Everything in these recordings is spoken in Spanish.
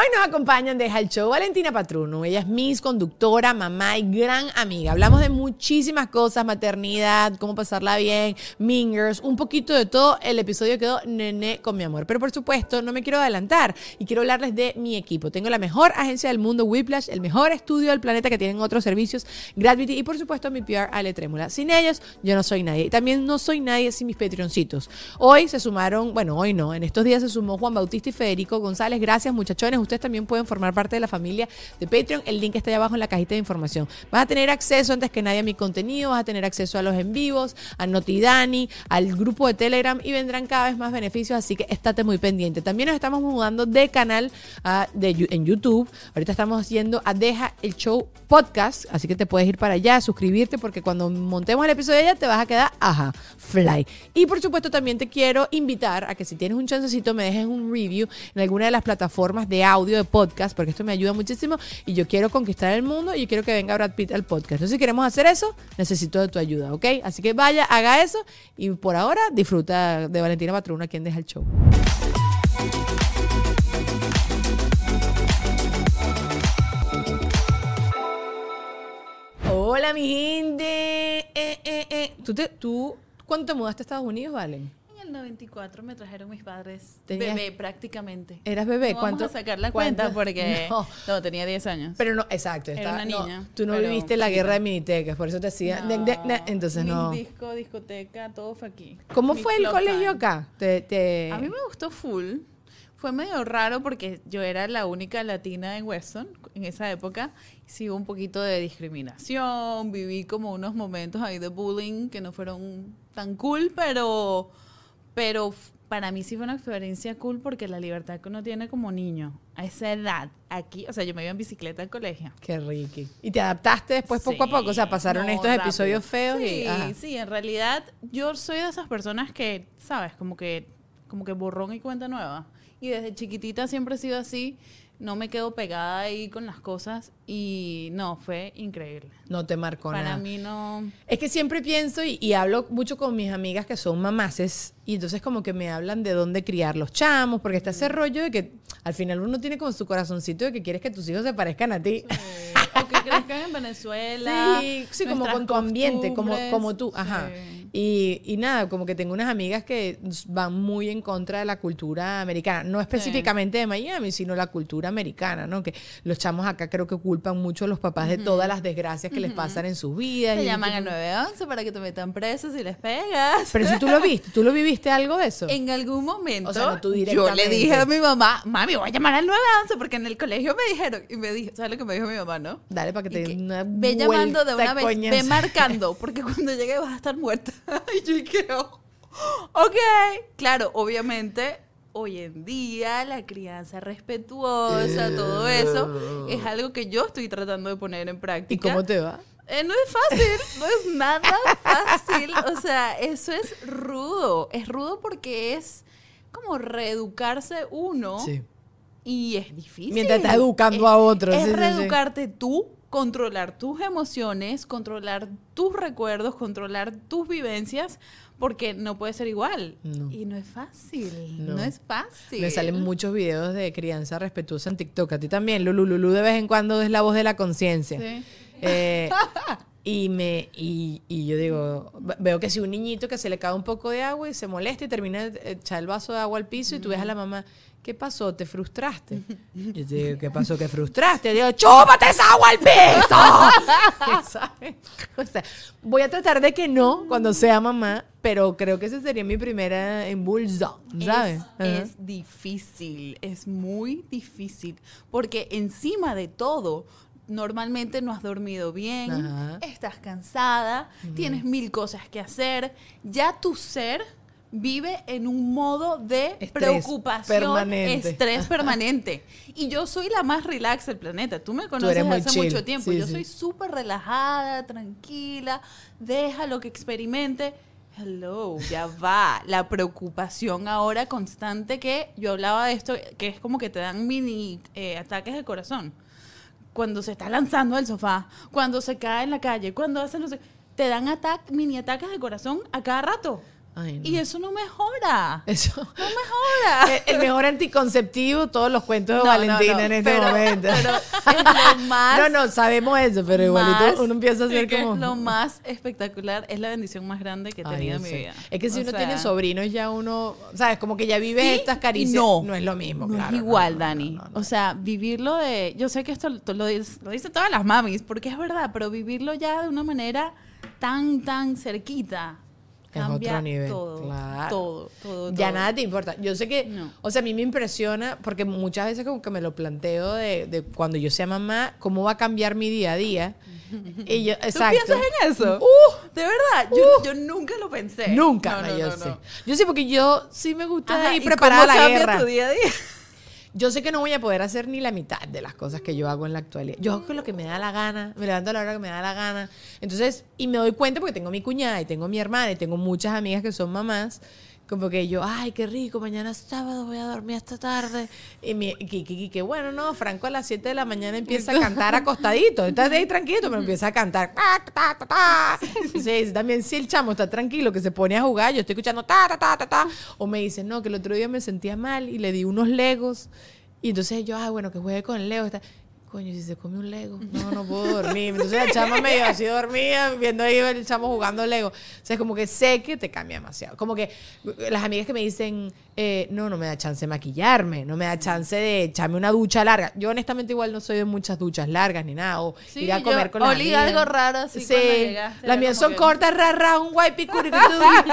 Hoy nos acompañan desde el show Valentina Patruno. Ella es Miss, conductora, mamá y gran amiga. Hablamos de muchísimas cosas, maternidad, cómo pasarla bien, mingers, un poquito de todo. El episodio quedó nené con mi amor. Pero por supuesto, no me quiero adelantar y quiero hablarles de mi equipo. Tengo la mejor agencia del mundo, Whiplash, el mejor estudio del planeta que tienen otros servicios, Gravity y por supuesto mi PR Ale Trémula. Sin ellos, yo no soy nadie. Y también no soy nadie sin mis Patreoncitos. Hoy se sumaron, bueno, hoy no, en estos días se sumó Juan Bautista y Federico González. Gracias, muchachones ustedes también pueden formar parte de la familia de Patreon. El link está allá abajo en la cajita de información. Vas a tener acceso antes que nadie a mi contenido, vas a tener acceso a los en vivos, a Notidani, al grupo de Telegram y vendrán cada vez más beneficios, así que estate muy pendiente. También nos estamos mudando de canal ah, de, en YouTube. Ahorita estamos haciendo a Deja el Show Podcast, así que te puedes ir para allá, suscribirte, porque cuando montemos el episodio ya te vas a quedar, ajá, fly. Y por supuesto también te quiero invitar a que si tienes un chancecito me dejes un review en alguna de las plataformas de audio de podcast, porque esto me ayuda muchísimo y yo quiero conquistar el mundo y quiero que venga Brad Pitt al podcast. Entonces, si queremos hacer eso, necesito de tu ayuda, ¿ok? Así que vaya, haga eso y por ahora disfruta de Valentina Patruna, quien deja el show. Hola, mi gente. Eh, eh, eh. ¿Tú, te, ¿Tú cuándo te mudaste a Estados Unidos, Valen? El 94 me trajeron mis padres Tenías- bebé prácticamente. ¿Eras bebé? No ¿Cuánto? Vamos a sacar la cuánto? cuenta porque No. no. tenía 10 años. Pero no, exacto. Era estaba- una no, niña, tú no viviste la guerra de minitecas, por eso te. No, de- entonces no. disco, discoteca, todo fue aquí. ¿Cómo Mi fue el colegio acá? Te, te- A mí me gustó full. Fue medio raro porque yo era la única latina en Weston en esa época. Sí hubo un poquito de discriminación, viví como unos momentos ahí de bullying que no fueron tan cool, pero, pero para mí sí fue una experiencia cool porque la libertad que uno tiene como niño a esa edad, aquí, o sea, yo me iba en bicicleta al colegio. Qué rico. ¿Y te adaptaste después poco a poco? O sea, pasaron no, estos rápido. episodios feos sí, y... ajá. Sí, en realidad yo soy de esas personas que, ¿sabes? Como que, como que borrón y cuenta nueva. Y desde chiquitita siempre he sido así. No me quedo pegada ahí con las cosas. Y no, fue increíble. No te marcó Para nada. mí no... Es que siempre pienso y, y hablo mucho con mis amigas que son mamaces y entonces como que me hablan de dónde criar los chamos, porque está ese rollo de que al final uno tiene como su corazoncito de que quieres que tus hijos se parezcan a ti. o que crezcan en Venezuela. Sí, sí, como con tu ambiente, como, como tú, ajá. Sí. Y, y nada, como que tengo unas amigas que van muy en contra de la cultura americana, no específicamente de Miami, sino la cultura americana, ¿no? Que los chamos acá creo que culpan mucho a los papás de todas las desgracias que les pasan en sus vidas. Te y- llaman al 911 para que te metan presos y les pegas. Pero si tú lo viste, ¿tú lo viviste algo de eso? En algún momento O sea, no tú yo le dije a mi mamá, mami, voy a llamar al 911 porque en el colegio me dijeron, y me dijo, ¿sabes lo que me dijo mi mamá, no? Dale para que te den una ve llamando de una vez, ve marcando, porque cuando llegue vas a estar muerta. y yo "Oh, ok. Claro, obviamente, hoy en día la crianza respetuosa, todo eso, es algo que yo estoy tratando de poner en práctica. ¿Y cómo te va? Eh, no es fácil, no es nada fácil. O sea, eso es rudo. Es rudo porque es como reeducarse uno Sí. y es difícil. Mientras estás educando Es- a otros. Es sí, sí, sí. reeducarte tú, controlar tus emociones, controlar tus recuerdos, controlar tus vivencias, porque no puede ser igual. No. Y no es fácil. No. No, es fácil. Me salen muchos videos de crianza respetuosa en TikTok. A ti también, Lulu. Lulu de vez en cuando es la voz de la conciencia. Sí. Eh, y me y, y yo digo, ve- veo que si un niñito que se le cae un poco de agua y se molesta y termina de echar el vaso de agua al piso y tú ves a la mamá, ¿qué pasó? ¿Te frustraste? Yo te digo, ¿qué pasó? ¿Qué frustraste? Digo, ¡chúpate esa agua al piso! ¿Sabes? O sea, voy a tratar de que no cuando sea mamá, pero creo que ese sería mi primera impulso, ¿sabes? Es, difícil, es muy difícil, porque encima de todo, normalmente no has dormido bien, Ajá. estás cansada, tienes mil cosas que hacer, ya tu ser vive en un modo de Estrés preocupación, permanente. estrés permanente. Y yo soy la más relax del planeta. Tú me conoces muy hace chill. mucho tiempo. Sí, yo sí. soy súper relajada, tranquila, déjalo que experimente. Hello, ya va. La preocupación ahora constante que yo hablaba de esto, que es como que te dan mini eh, ataques de corazón. Cuando se está lanzando del sofá, cuando se cae en la calle, cuando hace no sé, te dan mini ataques de corazón a cada rato. Ay, no. Y eso no mejora. Eso. No mejora. El- El mejor anticonceptivo, todos los cuentos de No, no, Valentina no, en este pero- momento. pero es lo más- No, no, sabemos eso, pero igualito más- uno empieza a hacer es que como. Lo más espectacular es la bendición más grande que he tenido en mi vida. Es que si O uno sea, tiene sobrinos, ya uno, ¿sabes? Como que ya vive sí estas caricias. No, es lo mismo, no claro. es no, igual, no, Dani. no, no, no. O sea, vivirlo de. Yo sé que esto lo, dice- lo dice todas las mamis, porque es verdad, pero vivirlo ya de una manera tan, tan cerquita. Es Cambia otro nivel, todo, claro. todo, todo, Ya nada te importa. Yo sé que, No. o sea, a mí me impresiona porque muchas veces como que me lo planteo de, de cuando yo sea mamá, cómo va a cambiar mi día a día. Y yo, ¿Tú exacto. piensas en eso? Uh, de verdad, yo, yo nunca lo pensé. Nunca, No, no, yo no, sé. Yo sé porque yo sí me gusta Ajá, ir ¿y preparada a cómo la cambia guerra. tu día a día? Yo sé que no voy a poder hacer ni la mitad de las cosas que yo hago en la actualidad. Yo hago lo que me da la gana, me levanto a la hora que me da la gana. Entonces, y me doy cuenta porque tengo mi cuñada y tengo mi hermana y tengo muchas amigas que son mamás. Como que yo, ay, qué rico, mañana es sábado, voy a dormir hasta tarde. Y mi, que, bueno, no, Franco a las 7 de la mañana empieza a cantar acostadito. Estás ahí tranquilo, pero empieza a cantar. Ta, ta, ta, ta. Sí, también si el chamo está tranquilo, que se pone a jugar, yo estoy escuchando ta, ta, ta, ta, ta. O me dice, no, que el otro día me sentía mal y le di unos legos. Y entonces yo, ah, bueno, que juegue con el Lego. Está, Coño, si se come un Lego, no, no puedo dormir. Entonces la chama medio así dormía, viendo ahí el chamo jugando Lego. O sea, es como que sé que te cambia demasiado. Como que las amigas que me dicen, eh, no, no me da chance de maquillarme, no me da chance de echarme una ducha larga. Yo honestamente igual no soy de muchas duchas largas ni nada. O Sí, ir a comer yo con las amigas. algo raro así Sí, llegaste, las mías son que- cortas, ra, ra, un wipe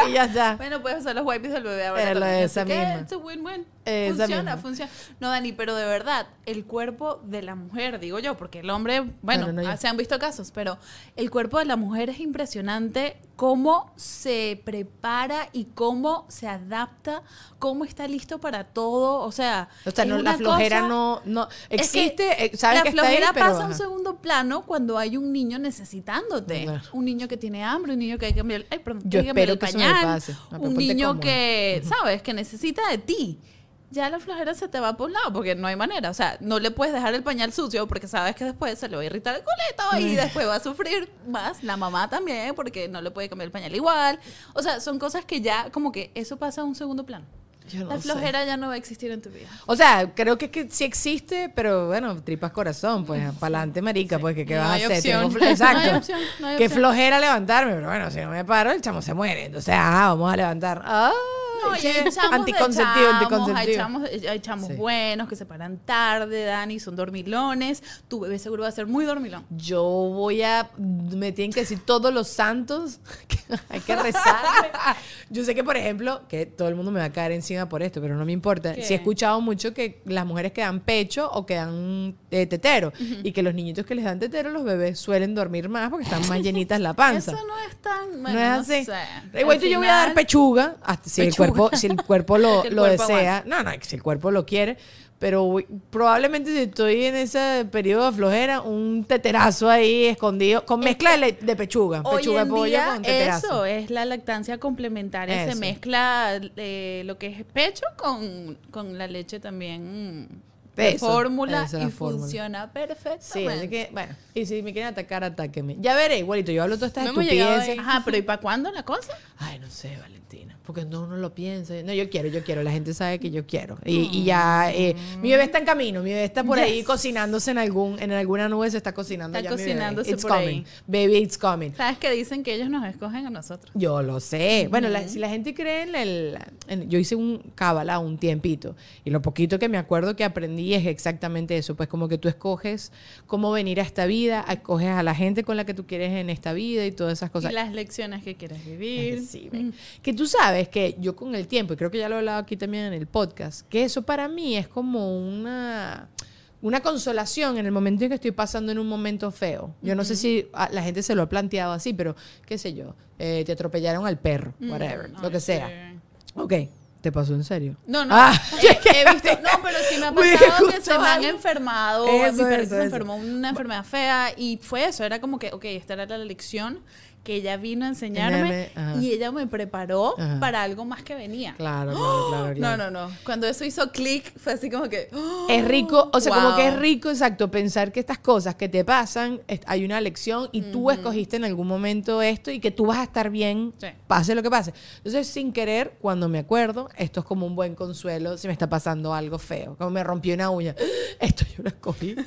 y ya está. Bueno, puedes usar los wipes del bebé ahora también, de así esa que misma. it's a win-win. Esa Funciona, funciona. No, Dani, pero de verdad, el cuerpo de la mujer, digo yo, porque el hombre, bueno, No, no, no, yo- se han visto casos, pero el cuerpo de la mujer es impresionante cómo se prepara y cómo se adapta, cómo está listo para todo, o sea, O sea, no, la flojera cosa- no, no es que existe, eh, sabes la que está ahí, flojera pero, pasa a un segundo plano cuando hay un niño necesitándote. Un niño que tiene hambre, un niño que hay que cambiar, ay, perdón, Yo hay que espero el que eso me pañal, pase. Un niño cómoda. que, ¿sabes? Que necesita de ti. Ya la flojera se te va por un lado porque no hay manera. O sea, no le puedes dejar el pañal sucio porque sabes que después se le va a irritar el culito y después va a sufrir más la mamá también porque no le puede cambiar el pañal igual. O sea, son cosas que ya como que eso pasa a un segundo plano. Yo no la sé. flojera ya no va a existir en tu vida. O sea, creo que, que sí existe, pero bueno, tripas corazón, pues, para adelante, marica, pues, que qué No vas a hacer? Tengo Exacto. No hay opción, no hay Qué opción. flojera levantarme, pero bueno, si no me paro, el chamo se muere. Entonces, ah, vamos a levantar. Ah, No, y sí, hay chamos de anticonceptivo, chamos, anticonceptivo. Hay chamos, hay chamos Sí. buenos que se paran tarde, Dani, son dormilones. Tu bebé seguro va a ser muy dormilón. Yo voy a. Me tienen que decir todos los santos que hay que rezar. Yo sé que, por ejemplo, que todo el mundo me va a caer encima por esto, pero no me importa. Sí he escuchado mucho que las mujeres que dan pecho o que dan eh, tetero y que los niñitos que les dan tetero, los bebés suelen dormir más porque están más llenitas la panza. Eso no es tan. no Bueno, es no así. sé. Igual Al yo voy a dar pechuga, hasta si Pechuga. Cuerpo, si el cuerpo lo, el lo cuerpo desea, no, no, si el cuerpo lo quiere, pero probablemente si estoy en ese periodo de flojera, un teterazo ahí escondido, con mezcla de, de pechuga, Hoy pechuga en de pollo día con teterazo. eso es la lactancia complementaria. Se mezcla eh, lo que es pecho con, con la leche también de Eso, fórmula y fórmula. funciona perfectamente. Sí, así que, bueno, y si me quieren atacar, atáquenme. Ya veré, igualito, yo hablo todas estas No estupideces. Ajá, pero ¿y para cuándo la cosa? Ay, no sé, Valentina. Porque no uno lo piensa. No, yo quiero, yo quiero. La gente sabe que yo quiero. Y, y ya, eh, mi bebé está en camino. Mi bebé está por ahí cocinándose en algún, en alguna nube se está cocinando. Está ya mi bebé. cocinándose It's por coming. ahí. Baby, it's coming. ¿Sabes que dicen que ellos nos escogen a nosotros? Yo lo sé. Bueno, la- si la gente cree en el... en- yo hice un cábala un tiempito. Y lo poquito que me acuerdo que aprendí es exactamente eso. Pues como que tú escoges cómo venir a esta vida, escoges a la gente con la que tú quieres en esta vida y todas esas cosas. y las lecciones que quieres Es vivir. sí, ve. Que tú sabes que yo con el tiempo, y creo que ya lo he hablado aquí también en el podcast, que eso para mí es como una, una consolación en el momento en que estoy pasando en un momento feo. Yo no sé si a- la gente se lo ha planteado así, pero qué sé yo, eh, te atropellaron al perro, whatever, lo que sea. Ok, ¿te pasó en serio? No, no. Ah, eh, he visto, no, pero sí me ha pasado que se me han enfermado. Eso, mi perrito se enfermó una enfermedad fea y fue eso. Era como que, ok, esta era la lección que ella vino a enseñarme y ella me preparó Ajá. para algo más que venía. Claro, claro, claro. No, claro. no, no. Cuando eso hizo clic, fue así como que. ¡oh! Es rico, o sea, como que es rico, exacto, pensar que estas cosas que te pasan, hay una lección y tú escogiste en algún momento esto y que tú vas a estar bien, Sí. pase lo que pase. Entonces, sin querer, cuando me acuerdo, esto es como un buen consuelo si me está pasando algo feo, como me rompí una uña. Esto yo lo escogí.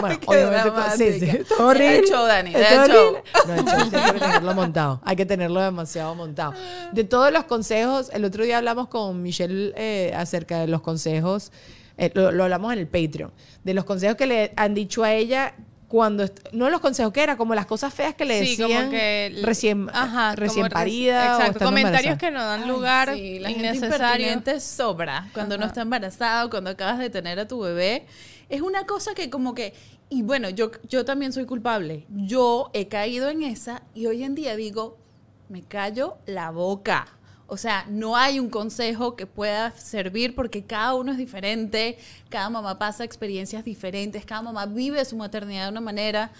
Bueno, Qué obviamente, pues, sí, sí, horrible. Deja el show, Dani, horrible. show. No, sí hay que tenerlo montado. Hay que tenerlo demasiado montado. De todos los consejos, el otro día hablamos con Michelle eh, acerca de los consejos, eh, lo, lo hablamos en el Patreon, de los consejos que le han dicho a ella cuando, no los consejos que era, como las cosas feas que le Sí, decían como que recién, Ajá, recién como reci- parida. Exacto, comentarios embarazada. que no dan Ay, lugar sí, la gente innecesario. sobra cuando uno está embarazado, cuando acabas de tener a tu bebé. Es una cosa que como que, y bueno, yo, yo también soy culpable. Yo he caído en esa y hoy en día digo, me callo la boca. O sea, no hay un consejo que pueda servir porque cada uno es diferente, cada mamá pasa experiencias diferentes, cada mamá vive su maternidad de una manera,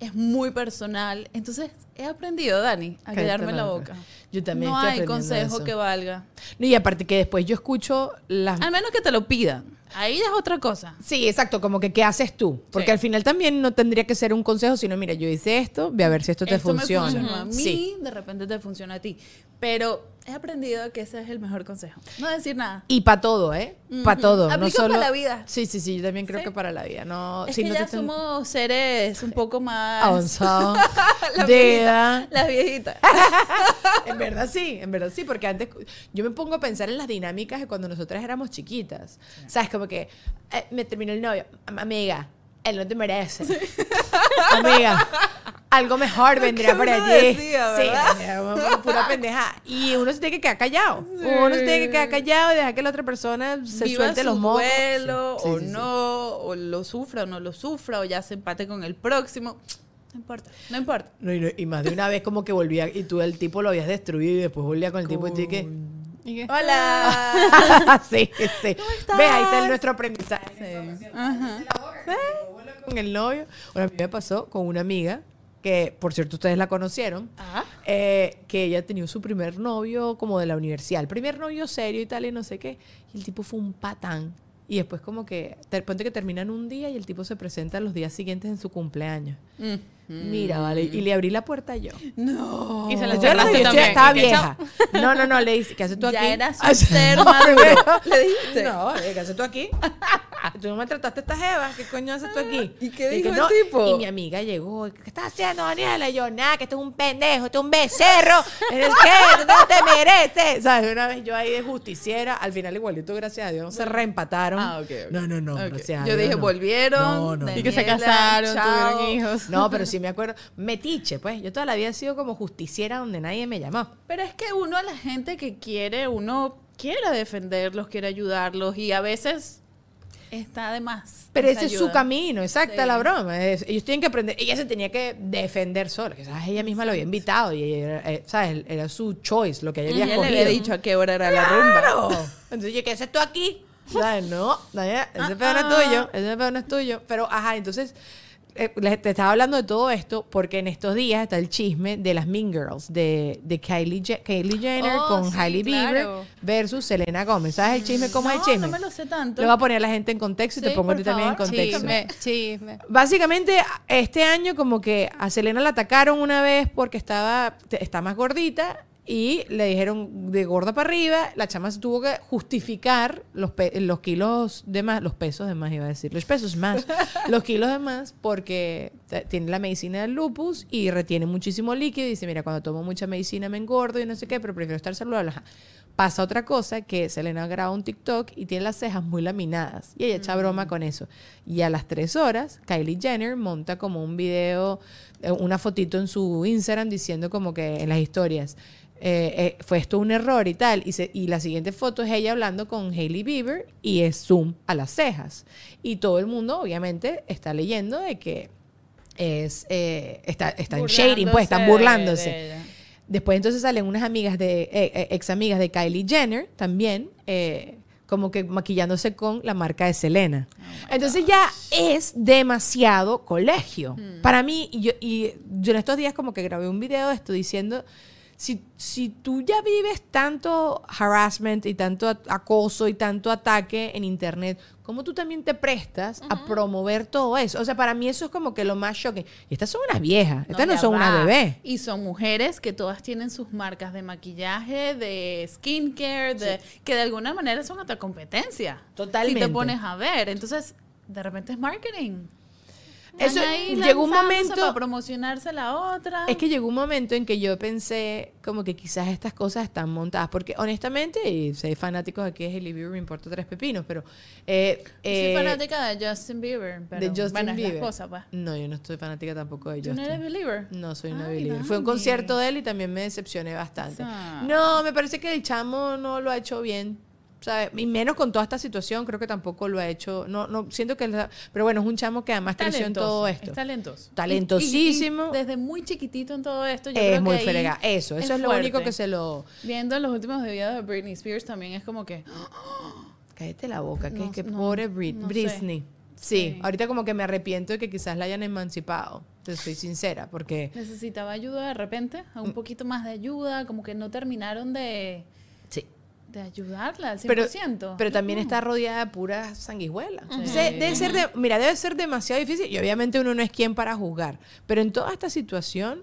es muy personal. Entonces, he aprendido, Dani, a callarme la boca. Yo también No estoy hay consejo eso. que valga. No, y aparte que después yo escucho las Al menos que te lo pidan. Ahí es otra cosa. Sí, exacto, como que ¿qué haces tú? Porque Sí. al final también no tendría que ser un consejo, sino mira, yo hice esto, ve a ver si esto te Esto me funciona. funcionó a mí, Sí. de repente te funciona a ti. Pero he aprendido que ese es el mejor consejo. No decir nada. Y para todo, ¿eh? Para Ujú. todo. no Aplica solo... para la vida. Sí, sí, sí, yo también creo Sí. que para la vida. No, Es si que no ya te somos seres un poco más... avanzados La de viejita. edad. Las viejitas. En verdad sí, en verdad sí, porque antes yo me pongo a pensar en las dinámicas de cuando nosotras éramos chiquitas. ¿Sabes? Como que eh, me terminó el novio, Am- amiga, él no te merece. amiga, algo mejor vendría por uno allí. decía, sí, pura pendeja. Y uno se tiene que quedar callado. Uno se tiene que quedar callado y dejar que la otra persona se Viva suelte su los mocos. duelo, Sí, o sí, sí, sí. no, o lo sufra o no lo sufra, o ya se empate con el próximo. No importa, no importa. No, y, no- y más de una vez como que volvía y tú el tipo lo habías destruido y después volvía con el tipo y tú que... Y Hola. sí, sí. estás? Ve, ahí está el nuestro aprendizaje. Sí. Ajá. Con el novio. Bueno, a mí me pasó con una amiga, que por cierto ustedes la conocieron, Ah. eh, que ella tenía su primer novio como de la universidad, el primer novio serio y tal y no sé qué, y el tipo fue un patán. Y después como que, de que terminan un día y el tipo se presenta los días siguientes en su cumpleaños. Mm. Mira, vale, y le abrí la puerta yo. No. Y se la cerraste yo también. estaba vieja. No, no, no, le dice, ¿qué haces tú aquí? Ya Ay, ser maduro. ¿Le dijiste? No, ¿qué haces tú aquí? Tú no me trataste esta jeva, ¿qué coño haces tú aquí? ¿Y qué que dijo el no. tipo? Y mi amiga llegó, ¿qué estás haciendo, Daniela? Y yo, nada, que esto es un pendejo, esto es un becerro, ¿eres qué? No te mereces. ¿Sabes? Una vez yo ahí de justiciera, al final igualito, gracias a Dios, no se reempataron. Ah, ok. No, no, no, Ok. gracias a Yo dije, no. volvieron. No, no. Y que se casaron, chao. tuvieron hijos. No, pero sí me acuerdo. Metiche, pues. Yo toda la vida he sido como justiciera donde nadie me llamó. Pero es que uno a la gente que quiere, uno quiere defenderlos, quiere ayudarlos y a veces está de más. Pero ese es su ayuda. camino, exacta Sí. la broma. Ellos tienen que aprender. Ella se tenía que defender sola. ¿sabes? Ella misma lo había invitado y ella eh, ¿sabes? Era su choice, lo que ella había él le escogido. había dicho a qué hora era la rumba. ¡Claro! Entonces, yo, ¿qué haces tú aquí? ¿Sabes? No, Daniela, ese pedo no es Ah, ah. tuyo, ese pedo no es tuyo. Pero, ajá, entonces, eh, les- te estaba hablando de todo esto porque en estos días está el chisme de las Mean Girls, de, de Kylie, Je- Kylie Jenner Oh, con sí, Hailey Bieber claro. versus Selena Gomez. ¿Sabes el chisme? ¿Cómo es el No, chisme? no me lo sé tanto. Le voy a poner a la gente en contexto y te Sí, pongo ti también en contexto. Chisme, chisme. Básicamente, este año como que a Selena la atacaron una vez porque estaba está más gordita y le dijeron de gorda para arriba, la chama se tuvo que justificar los, pe- los kilos de más, los pesos de más iba a decir, los pesos más, los kilos de más porque tiene la medicina del lupus y retiene muchísimo líquido y dice, mira, cuando tomo mucha medicina me engordo y no sé qué, pero prefiero estar saludable. Pasa otra cosa que Selena graba un TikTok y tiene las cejas muy laminadas. Y ella echa broma con eso. Y a las tres horas, Kylie Jenner monta como un video, eh, una fotito en su Instagram diciendo como que en las historias. Eh, eh, fue esto un error y tal. Y, se- y la siguiente foto es ella hablando con Hailey Bieber y es zoom a las cejas. Y todo el mundo, obviamente, está leyendo de que es eh, está, están shading, pues, están burlándose. de ella. Después entonces salen unas amigas de, eh, eh, ex amigas de Kylie Jenner también, eh, como que maquillándose con la marca de Selena. entonces ya es demasiado colegio. Para mí, y yo, y yo en estos días como que grabé un video de esto diciendo, si, si tú ya vives tanto harassment y tanto acoso y tanto ataque en internet, ¿cómo tú también te prestas a promover todo eso? O sea, para mí eso es como que lo más shocking. Y estas son unas viejas, estas no, son una va. bebé. Y son mujeres que todas tienen sus marcas de maquillaje, de skincare, de, que de alguna manera son hasta competencia. Totalmente. Si te pones a ver. Entonces, de repente es marketing. Eso, ahí llegó un momento- Para promocionarse la otra. Es que llegó un momento en que yo pensé como que quizás estas cosas están montadas, porque honestamente, y soy fanáticos de que Hailey Bieber me importa tres pepinos, pero... eh, Yo eh, soy fanática de Justin Bieber. Pero, de Justin bueno, es Bieber. la esposa, pues. No, yo no estoy fanática tampoco de ¿Tú Justin. no eres believer? No soy una believer. Fue un concierto de él y también me decepcioné bastante. No, me parece que el chamo no lo ha hecho bien. ¿Sabes? Y menos con toda esta situación, creo que tampoco lo ha hecho. No, no, siento que. la- Pero bueno, es un chamo que además creció en todo esto. Es talentoso. Talentosísimo. Y- y- y desde muy chiquitito en todo esto, yo es creo muy que frega. Eso, eso es, lo fuerte. único que se lo. Viendo los últimos videos de Britney Spears también es como que... Cállate la boca, que, No, que no, pobre Brit- no sé. Britney. Sí, Sí. ahorita como que me arrepiento de que quizás la hayan emancipado. Te soy sincera, porque. Necesitaba ayuda de repente, un Mm. poquito más de ayuda, como que no terminaron de. De ayudarla al 100%. Pero, pero también está rodeada de puras sanguijuelas. Sí. Debe ser de- mira, debe ser demasiado difícil y obviamente uno no es quien para juzgar. Pero en toda esta situación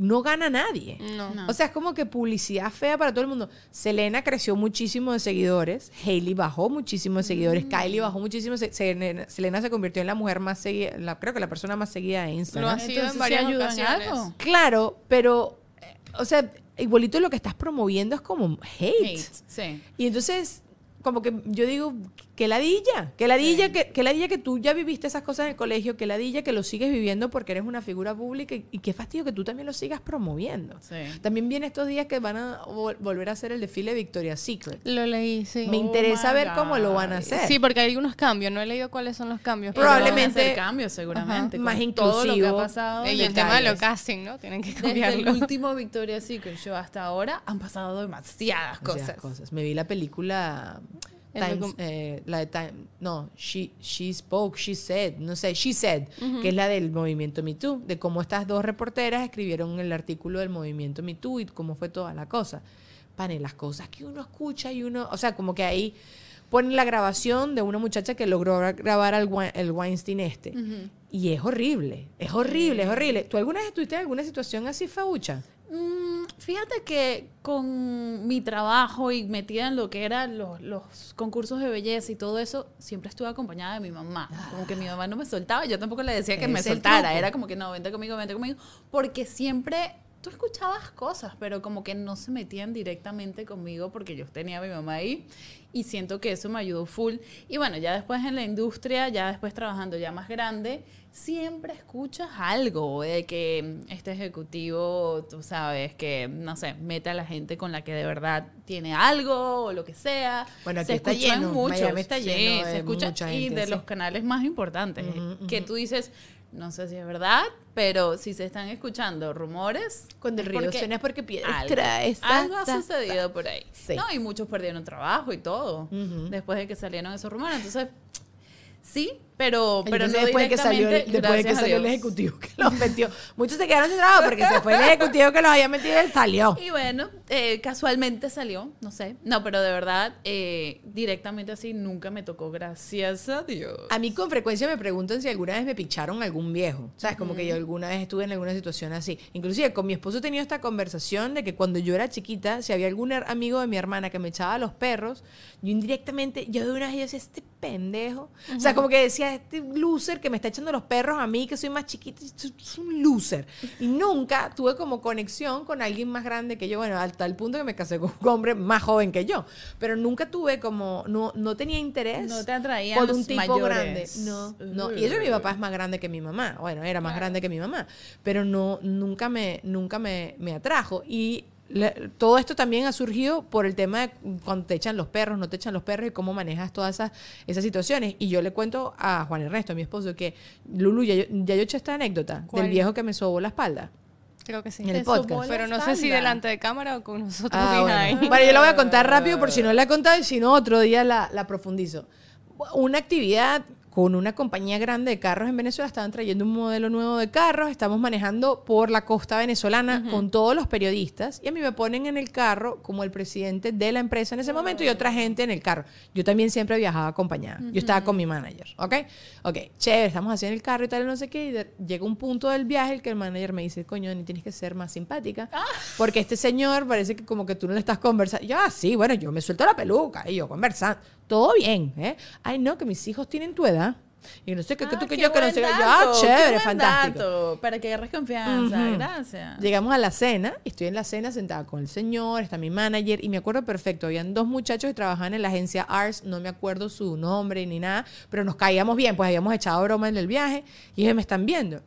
no gana nadie. No. No. O sea, es como que publicidad fea para todo el mundo. Selena creció muchísimo de seguidores, Hailey bajó muchísimo de seguidores, Mm. Kylie bajó muchísimo. de Selena, Selena se convirtió en la mujer más seguida, la- creo que la persona más seguida de Lo Instagram. ha sido en Entonces, varias ¿sí ayuda en ocasiones. algo? Claro, pero, eh, o sea, igualito lo que estás promoviendo es como hate. Hate, sí. Y entonces, como que yo digo, que ladilla, que ladilla, que, que ladilla que tú ya viviste esas cosas en el colegio, que ladilla que lo sigues viviendo porque eres una figura pública y, y qué fastidio que tú también lo sigas promoviendo. Sí. También viene estos días que van a vol- volver a hacer el desfile de Victoria's Secret. Lo leí, sí. Me Oh interesa my ver cómo lo van a hacer. Sí, porque hay algunos cambios. No he leído cuáles son los cambios. Probablemente- hacer cambios seguramente. Ajá. Más Todo lo que ha inclusivo. pasado. Y el tema de los casting, ¿no? Tienen que Desde el cambiarlo. último Victoria's Secret Show hasta ahora han pasado demasiadas Demasiadas cosas. Me vi la película El Times- eh, la de Time, no, she, she spoke, she said, no sé, she said, que es la del movimiento Me Too, de cómo estas dos reporteras escribieron el artículo del movimiento Me Too y cómo fue toda la cosa. Pane, las cosas que uno escucha y uno, o sea, como que ahí ponen la grabación de una muchacha que logró gra- grabar al el Weinstein este. Y es horrible, es horrible, es horrible. ¿Tú alguna vez estuviste en alguna situación así, Faucha? Mm, fíjate que con mi trabajo y metida en lo que eran los, los concursos de belleza y todo eso, siempre estuve acompañada de mi mamá. Como que mi mamá no me soltaba, yo tampoco le decía que me soltara, era como que no, vente conmigo, vente conmigo, porque siempre tú escuchabas cosas, pero como que no se metían directamente conmigo porque yo tenía a mi mamá ahí y siento que eso me ayudó full. Y bueno, ya después en la industria, ya después trabajando ya más grande, siempre escuchas algo de que este ejecutivo, tú sabes, que, no sé, mete a la gente con la que de verdad tiene algo o lo que sea. Bueno, aquí se está escucha en lleno, muchos. Miami está Sí, lleno se de escucha mucha y gente de así. los canales más importantes, que tú dices, no sé si es verdad, pero si se están escuchando rumores, Cuando el río porque suena es porque piedra algo, algo ha sucedido por ahí. Sí. No, y muchos perdieron trabajo y todo después de que salieron esos rumores. Entonces, sí, pero, pero Entonces, no después de que salió, después de que salió el ejecutivo que los metió. Muchos se quedaron sin trabajo porque se fue el ejecutivo que los había metido y él salió. Y bueno, eh, casualmente salió, no sé. No, pero de verdad, eh, directamente así nunca me tocó, gracias a Dios. A mí con frecuencia me preguntan si alguna vez me picharon algún viejo. ¿Sabes? Como que yo alguna vez estuve en alguna situación así. Inclusive con mi esposo he tenido esta conversación de que cuando yo era chiquita, si había algún amigo de mi hermana que me echaba a los perros, yo indirectamente, yo de una vez yo decía, este pendejo. O sea, como que decía, este loser que me está echando los perros a mí, que soy más chiquita, es un loser. Y nunca tuve como conexión con alguien más grande que yo. Bueno, hasta el punto que me casé con un hombre más joven que yo. Pero nunca tuve como, no, no tenía interés No te atraían por un tipo mayores. grande. No, no. Y eso mi papá es más grande que mi mamá. Bueno, era más grande que mi mamá. Pero no, nunca me, nunca me, me atrajo. Y le- todo esto también ha surgido por el tema de cuando te echan los perros, no te echan los perros y cómo manejas todas esas, esas situaciones. Y yo le cuento a Juan Ernesto, a mi esposo, que Lulu, ya yo, ya yo he hecho esta anécdota ¿Cuál? del viejo que me sobó la espalda Creo que sí. en el podcast. la Pero no sé si delante de cámara o con nosotros Ah, bueno. Bueno, yo lo voy a contar rápido por si no la he contado y si no, otro día la, la profundizo. Una actividad con una compañía grande de carros en Venezuela, estaban trayendo un modelo nuevo de carros, estamos manejando por la costa venezolana con todos los periodistas y a mí me ponen en el carro como el presidente de la empresa en ese momento y otra gente en el carro. Yo también siempre viajaba acompañada, yo estaba con mi manager, ¿ok? Ok, chévere, estamos haciendo el carro y tal, no sé qué, y de- llega un punto del viaje el que el manager me dice, coño, ni tienes que ser más simpática, porque este señor parece que como que tú no le estás conversando. Yo, ah, sí, bueno, yo me suelto la peluca y yo conversando. Todo bien, ¿eh? Ay, no, que mis hijos tienen tu edad. Y no sé qué, que Ah, tú, que yo, que no sé qué. Yo, ah, chévere, fantástico. dato, para que agarres confianza, Ujú. gracias. Llegamos a la cena, estoy en la cena sentada con el señor, está mi manager, y me acuerdo perfecto, habían dos muchachos que trabajaban en la agencia ARS, no me acuerdo su nombre ni nada, pero nos caíamos bien, pues habíamos echado broma en el viaje, y ellos me están viendo.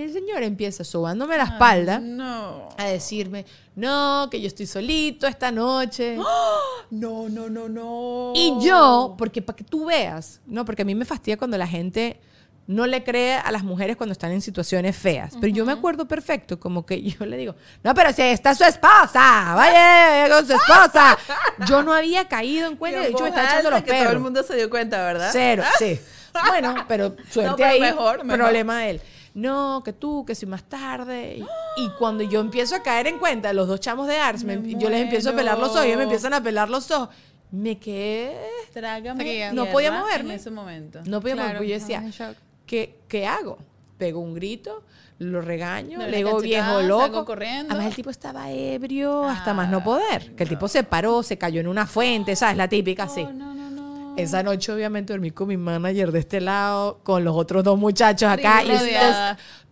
Y el señor empieza sobándome la espalda No. a decirme, no, que yo estoy solito esta noche. No, no, no, no. Y yo, porque para que tú veas, no, porque a mí me fastidia cuando la gente no le cree a las mujeres cuando están en situaciones feas. Pero yo me acuerdo perfecto, como que yo le digo, no, pero si está su esposa, vaya con su esposa. Yo no había caído en cuenta, de hecho me está echando los que todo el mundo se dio cuenta, ¿verdad? Cero, sí. Bueno, pero suerte pero ahí. mejor, mejor. Problema de él. No, que tú, que si más tarde. Y, y cuando yo empiezo a caer en cuenta, los dos chamos de Ars, me- Me yo les empiezo a pelar los ojos, ellos me empiezan a pelar los ojos. Me quedé. Trágame. No podía moverme. En ese momento. No podía moverme, Claro, porque yo decía. ¿qué, ¿qué hago? Pego un grito, lo regaño, Le le digo viejo loco. corriendo. Además, el tipo estaba ebrio hasta más no Ah, poder. Que el tipo se paró, se cayó en una fuente, ¿sabes? La típica así. Oh, no, no, no. Esa noche, obviamente, dormí con mi manager de este lado, con los otros dos muchachos acá, y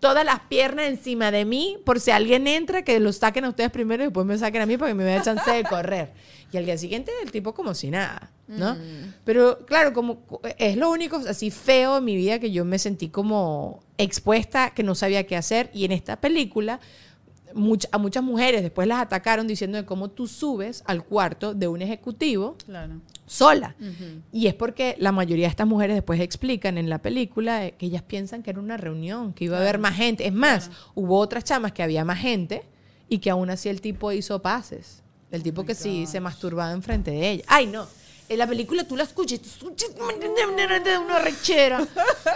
todas las piernas encima de mí, por si alguien entra, que los saquen a ustedes primero y después me saquen a mí para que me dé chance de correr. Y al día siguiente, el tipo como si nada, ¿no? Pero claro, como es lo único así feo en mi vida que yo me sentí como expuesta, que no sabía qué hacer. Y en esta película, much- a muchas mujeres después las atacaron diciendo de cómo tú subes al cuarto de un ejecutivo Claro. sola. Y es porque la mayoría de estas mujeres después explican en la película que ellas piensan que era una reunión, que iba a haber más gente. Es más, hubo otras chamas que había más gente y que aún así el tipo hizo pases. El tipo que sí se masturbaba enfrente de ella. Ay, no. En la película tú la escuchas, tú escuchas una rechera.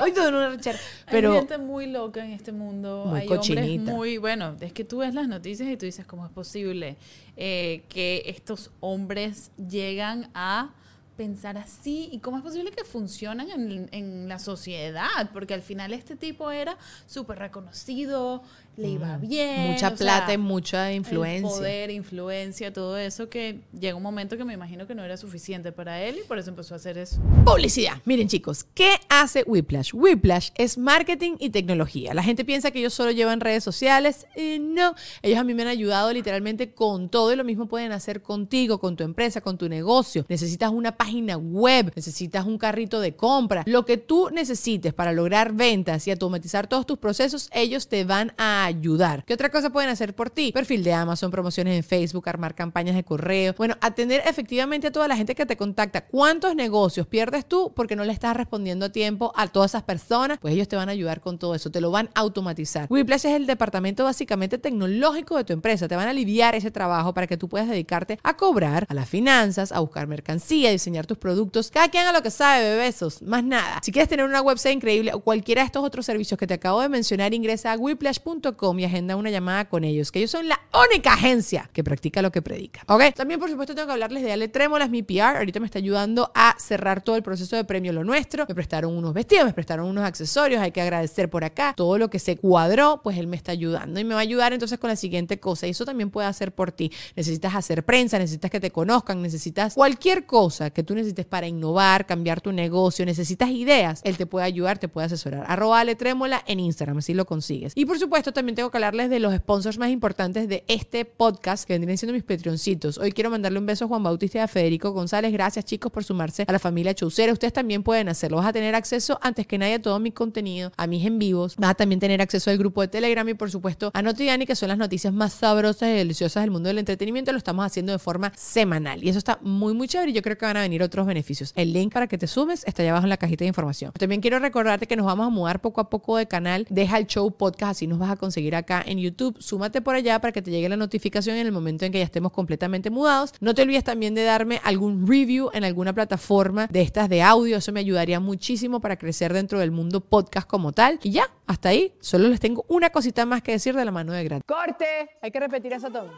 Ay, de una rechera. Pero Hay gente muy loca en este mundo. Muy Hay cochinita. hombres muy bueno. Es que tú ves las noticias y tú dices cómo es posible eh, que estos hombres llegan a pensar así y cómo es posible que funcionan en, en la sociedad, porque al final este tipo era súper reconocido, le iba bien. Mucha sea, plata y mucha el influencia. poder, influencia, todo eso que llega un momento que me imagino que no era suficiente para él y por eso empezó a hacer eso. Publicidad. Miren chicos, ¿qué hace Whiplash? Whiplash es marketing y tecnología. La gente piensa que ellos solo llevan redes sociales. y no, ellos a mí me han ayudado literalmente con todo y lo mismo pueden hacer contigo, con tu empresa, con tu negocio. Necesitas una página web, necesitas un carrito de compra. Lo que tú necesites para lograr ventas y automatizar todos tus procesos, ellos te van a ayudar. ¿Qué otra cosa pueden hacer por ti? Perfil de Amazon, promociones en Facebook, armar campañas de correo. Bueno, atender efectivamente a toda la gente que te contacta. ¿Cuántos negocios pierdes tú porque no le estás respondiendo a tiempo a todas esas personas? Pues ellos te van a ayudar con todo eso, te lo van a automatizar. Whiplash es el departamento básicamente tecnológico de tu empresa. Te van a aliviar ese trabajo para que tú puedas dedicarte a cobrar, a las finanzas, a buscar mercancía, a diseñar tus productos. Cada quien a lo que sabe, bebesos. Más nada. Si quieres tener una website increíble o cualquiera de estos otros servicios que te acabo de mencionar, ingresa a whiplash.com y agenda una llamada con ellos, que ellos son la única agencia que practica lo que predica. ¿Ok? También, por supuesto, tengo que hablarles de Ale Trémolas, mi PR. Ahorita me está ayudando a cerrar todo el proceso de premio Lo Nuestro. Me prestaron unos vestidos, me prestaron unos accesorios. Hay que agradecer por acá. Todo lo que se cuadró, pues él me está ayudando y me va a ayudar entonces con la siguiente cosa. Y eso también puede hacer por ti. Necesitas hacer prensa, necesitas que te conozcan, necesitas cualquier cosa que tú necesites para innovar, cambiar tu negocio, necesitas ideas. Él te puede ayudar, te puede asesorar. Arroba Ale Trémola en Instagram, así lo consigues. Y por supuesto, también tengo que hablarles de los sponsors más importantes de este podcast, que vendrían siendo mis Patreoncitos. Hoy quiero mandarle un beso a Juan Bautista y a Federico González. Gracias, chicos, por sumarse a la familia Chaucera. Ustedes también pueden hacerlo. Vas a tener acceso antes que nadie a todo mi contenido, a mis en vivos. Vas a también tener acceso al grupo de Telegram y, por supuesto, a Notidiani, que son las noticias más sabrosas y deliciosas del mundo del entretenimiento. Lo estamos haciendo de forma semanal. Y eso está muy, muy chévere. Y yo creo que van a venir otros beneficios. El link para que te sumes está allá abajo en la cajita de información. También quiero recordarte que nos vamos a mudar poco a poco de canal. Deja el show podcast, así nos vas a conseguir acá en YouTube. Súmate por allá para que te llegue la notificación en el momento en que ya estemos completamente mudados. No te olvides también de darme algún review en alguna plataforma de estas de audio. Eso me ayudaría muchísimo para crecer dentro del mundo podcast como tal. Y ya, hasta ahí. Solo les tengo una cosita más que decir de la mano de Grat. Corte. Hay que repetir eso todo.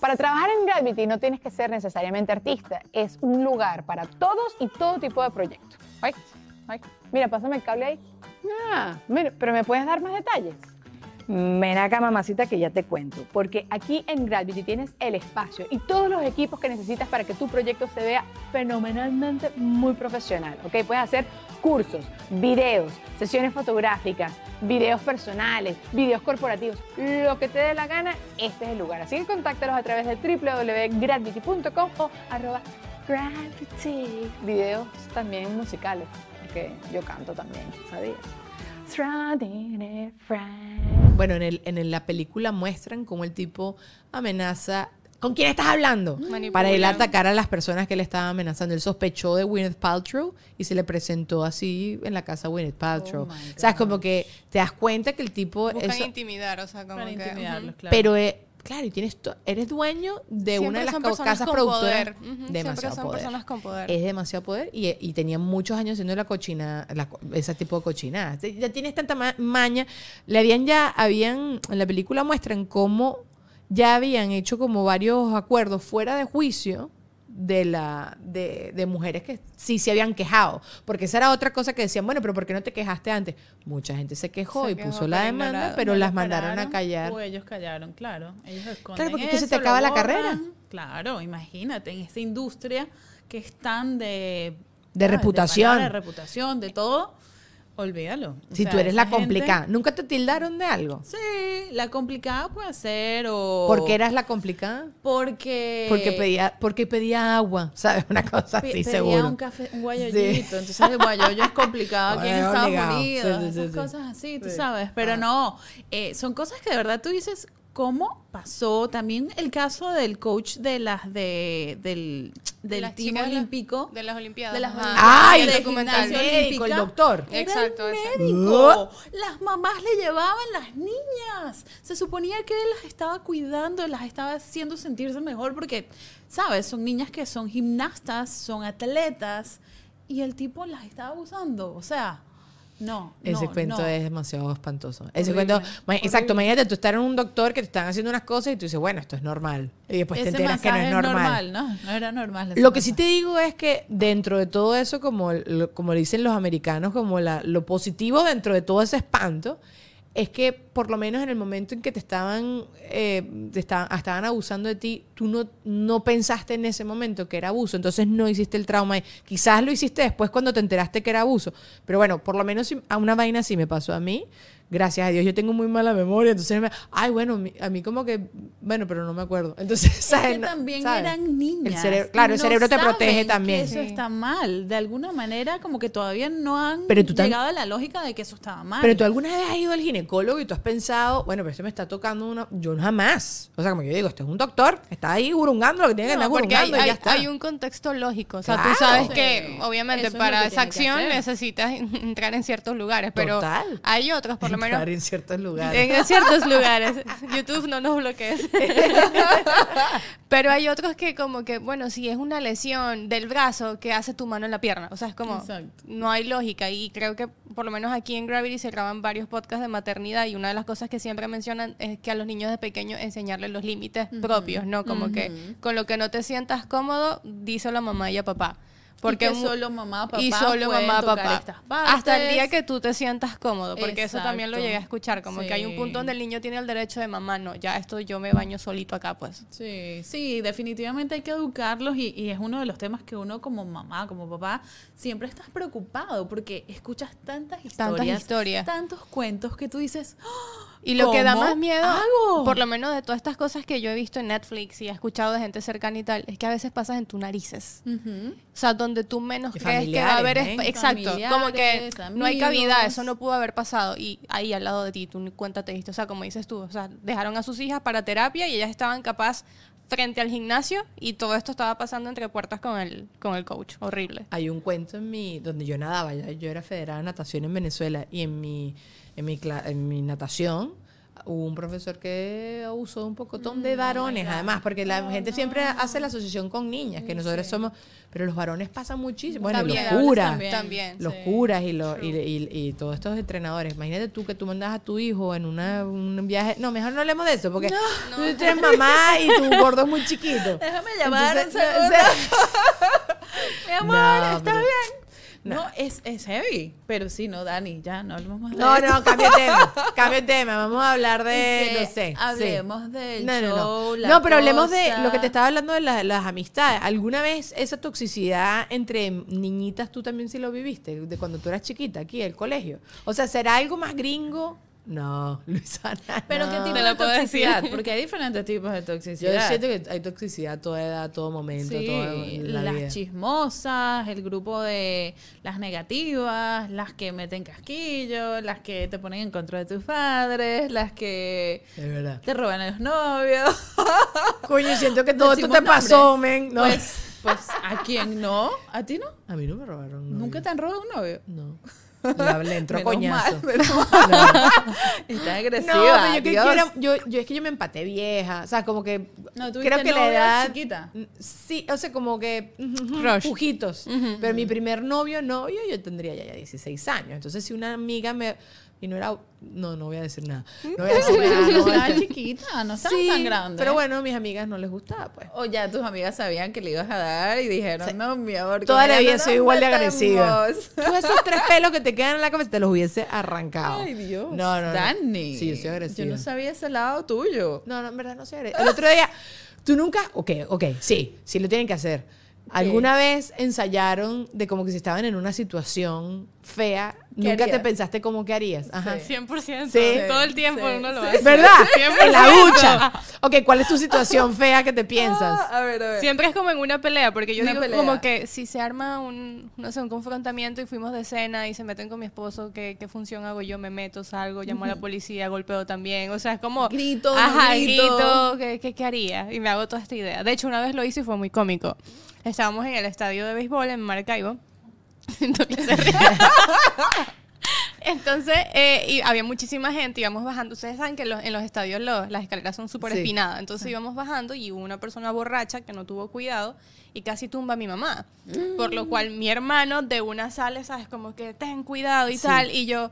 Para trabajar en Gravity no tienes que ser necesariamente artista. Es un lugar para todos y todo tipo de proyectos. Ay, ay. Mira, pásame el cable ahí. Ah, mira, pero ¿me puedes dar más detalles? Ven acá, mamacita, que ya te cuento. Porque aquí en Gravity tienes el espacio y todos los equipos que necesitas para que tu proyecto se vea fenomenalmente muy profesional. ¿Ok? Puedes hacer cursos, videos, sesiones fotográficas, videos personales, videos corporativos, lo que te dé la gana, este es el lugar. Así que contáctalos a través de www.gravity.com o arroba gravity. Videos también musicales, porque yo canto también, ¿sabías? Bueno, en, el, en el- la película muestran cómo el tipo amenaza. ¿Con quién estás hablando? Manipula. Para él atacar a las personas que le estaban amenazando. Él sospechó de Gwyneth Paltrow y se le presentó así en la casa de Gwyneth Paltrow. Oh o sea, es como que te das cuenta que el tipo. Buscan eso- intimidar, o sea, como Para que... intimidarlos, claro. pero, eh, claro, y tienes eres dueño de Siempre una de las son casas productoras. poder. Ujú, Siempre Demasiado son poder. personas con poder. Es demasiado poder y, y tenía muchos años haciendo la cochina, la ese tipo de cochinadas. Ya tienes tanta ma- maña. Le habían ya, habían, en la película muestran cómo ya habían hecho como varios acuerdos fuera de juicio de la de, de mujeres que sí se habían quejado porque esa era otra cosa que decían bueno pero por qué no te quejaste antes mucha gente se quejó Se y quejó, puso la demanda ignorado. pero No las mandaron a pararon, callar O ellos callaron, claro. Ellos esconden Claro, porque es que se te eso, acaba la carrera. Claro, imagínate, en esta industria que es tan de... De reputación. De, reputación, de todo, olvídalo. O si sea, tú eres la gente- complicada nunca te tildaron de algo Sí, la complicada puede ser o... ¿por qué eras la complicada? Porque... Porque pedía, porque pedía agua, ¿sabes? Una cosa así, pedía seguro. un café, un guayollito. Entonces el guayollo es complicado aquí en Estados. Unidos. Sí, esas cosas así, tú sabes. Pero Ah. no, eh, son cosas que de verdad tú dices, ¿cómo pasó? También el caso del coach de las de del, De del las team olímpico. De las Olimpiadas. de las ajá. Ay, de el documental. médico, el doctor. Era Exacto, el médico. Las mamás le llevaban las niñas. Se suponía que él las estaba cuidando, las estaba haciendo sentirse mejor porque, ¿sabes? Son niñas que son gimnastas, son atletas y el tipo las estaba abusando. O sea, No, Ese no, cuento no. es demasiado espantoso. Ese Horrible, cuento, exacto, imagínate tú estar en un doctor que te están haciendo unas cosas y tú dices, bueno, esto es normal. Y después te enteras que no es normal. No, no era normal. Lo que sí te digo es que dentro de todo eso, como, como le dicen los americanos, como la, lo positivo dentro de todo ese espanto, es que por lo menos en el momento en que te estaban, eh, estaban, estaban abusando de ti, tú no, no pensaste en ese momento que era abuso, entonces no hiciste el trauma. Quizás lo hiciste después cuando te enteraste que era abuso, pero bueno, por lo menos a una vaina sí me pasó a mí. Gracias a Dios, yo tengo muy mala memoria, entonces, me, ay, bueno, mi- a mí como que, bueno, pero no me acuerdo. Entonces, Es ¿sabes? que también ¿sabes? eran niñas. El cerebro, claro, el cerebro te protege que también. eso Sí. está mal. De alguna manera, como que todavía no han Pero tú tam- llegado a la lógica de que eso estaba mal. Pero tú alguna vez has ido al ginecólogo y tú has pensado, bueno, pero este me está tocando una. Yo jamás. O sea, como yo digo, este es un doctor, está ahí gurungando lo que tiene que No, andar porque hay, y hay- ya está. hay un contexto lógico. O sea, Claro. tú sabes Sí. que obviamente Eso para esa acción necesitas entrar en ciertos lugares, pero Total. hay otros, por lo menos, en ciertos lugares. en ciertos lugares. YouTube no nos bloquees. Pero hay otros que como que, bueno, si es una lesión del brazo, que hace tu mano en la pierna? O sea, es como, Exacto. no hay lógica. Y creo que por lo menos aquí en Gravity se graban varios podcasts de maternidad y una de las cosas que siempre mencionan es que a los niños de pequeños enseñarles los límites propios, ¿no? Como que con lo que no te sientas cómodo, díselo a mamá y a papá. Porque mu- solo mamá, papá y solo mamá, papá. Hasta el día que tú te sientas cómodo, porque eso también lo llegué a escuchar, como que hay un punto donde el niño tiene el derecho de mamá, no, ya esto yo me baño solito acá, pues. Sí, sí, definitivamente hay que educarlos y, y es uno de los temas que uno como mamá, como papá, siempre estás preocupado porque escuchas tantas historias, Tantas historias. tantos cuentos que tú dices, "Ah, Y lo que da ¿Cómo más miedo, hago? por lo menos de todas estas cosas que yo he visto en Netflix y he escuchado de gente cercana y tal, es que a veces pasas en tus narices. O sea, donde tú menos Y crees que va a haber... ¿eh? Exacto, como que no hay cavidad, eso no pudo haber pasado. Y ahí al lado de ti, tú cuenta te diste. O sea, como dices tú, o sea, dejaron a sus hijas para terapia y ellas estaban capaz frente al gimnasio y todo esto estaba pasando entre puertas con el, con el coach. Horrible. Hay un cuento en mi, donde yo nadaba, yo era federada de natación en Venezuela y en mi, en mi, en mi natación hubo un profesor que abusó un pocotón Mm, de oh varones, además, porque la gente siempre hace la asociación con niñas, que nosotros somos, pero los varones pasan muchísimo. Bueno, y También, los curas, también. También. los Sí. curas y, los, y, y- y todos estos entrenadores. Imagínate tú que tú mandas a tu hijo en una, un viaje. No, mejor no hablemos de eso, porque tú eres mamá y tu gordo es muy chiquito. Déjame llamar Entonces, no, Mi amor, No, está pero- bien. No, es, es heavy. Pero sí, no, Dani, ya no hablemos más de No, no, cambia tema. Cambia tema. Vamos a hablar de, Que no sé. sí. hablemos del No, no, no. show, la No, pero hablemos de lo que te estaba hablando de la- las amistades. ¿Alguna vez esa toxicidad entre niñitas tú también sí lo viviste? De cuando tú eras chiquita aquí, el colegio. O sea, ¿será algo más gringo? No, Luisana. Pero no. qué tipo de toxicidad, porque hay diferentes tipos de Yo toxicidad. siento que hay toxicidad a toda edad, a todo momento, Sí, toda la las vida. chismosas, el grupo de las negativas, las que meten casquillo, las que te ponen en contra de tus padres, las que Es verdad. te roban a los novios. Coño, siento que todo esto te pasó, nombres. men. No. Pues, pues, ¿a quién no? ¿A ti no? A mí no me robaron. novio. ¿Nunca te han robado un novio? No. Le, le entró Menos coñazo. mal. Estás agresiva. No, pero yo, creo que era- yo, yo es que yo me empaté vieja. O sea, como que. No, ¿tuviste creo que la edad. chiquita? Sí, o sea, como que. Pujitos. Pero mi primer novio, novio, yo tendría ya, ya 16 años. Entonces, si una amiga me. Y no era. No, no voy a decir nada. No voy a decir nada. no voy a Estaba decir- chiquita, no estaba Sí, tan grande. Pero bueno, a mis amigas no les gustaba, pues. O ya tus amigas sabían que le ibas a dar y dijeron, no, mi amor. Toda la vida no soy igual de agresiva. metamos". Tú esos tres pelos que te quedan en la cabeza te los hubiese arrancado. Ay, Dios. No, no, no. Dani. Sí, yo soy agresiva. Yo no sabía ese lado tuyo. No, no, en verdad no sé. El otro día, tú nunca, ok, ok, sí, sí lo tienen que hacer. ¿Alguna vez ensayaron de como que si estaban en una situación fea, ¿Qué nunca te pensaste cómo que harías? Ajá. Sí. 100%. Sí. Todo el tiempo Sí, uno lo hace. ¿Verdad? 100%. En la ducha. Ok, ¿cuál es tu situación fea que te piensas? Ah, a ver, a ver. Siempre es como en una pelea, porque yo Una digo pelea. como que si se arma un, no sé, un confrontamiento y fuimos de cena y se meten con mi esposo, ¿qué, qué función hago yo? Me meto, salgo, llamo a la policía, golpeo también. O sea, es como... Grito, Ajá, grito. grito, ¿qué, qué, qué haría? Y me hago toda esta idea. De hecho, una vez lo hice y fue muy cómico. Estábamos en el estadio de béisbol en Maracaibo. Entonces, eh, y había muchísima gente, íbamos bajando. Ustedes saben que los- en los estadios los- las escaleras son súper Sí. espinadas. Entonces íbamos bajando y hubo una persona borracha que no tuvo cuidado y casi tumba a mi mamá. Por lo cual mi hermano de una sale, ¿sabes? Como que ten cuidado y tal. Y yo,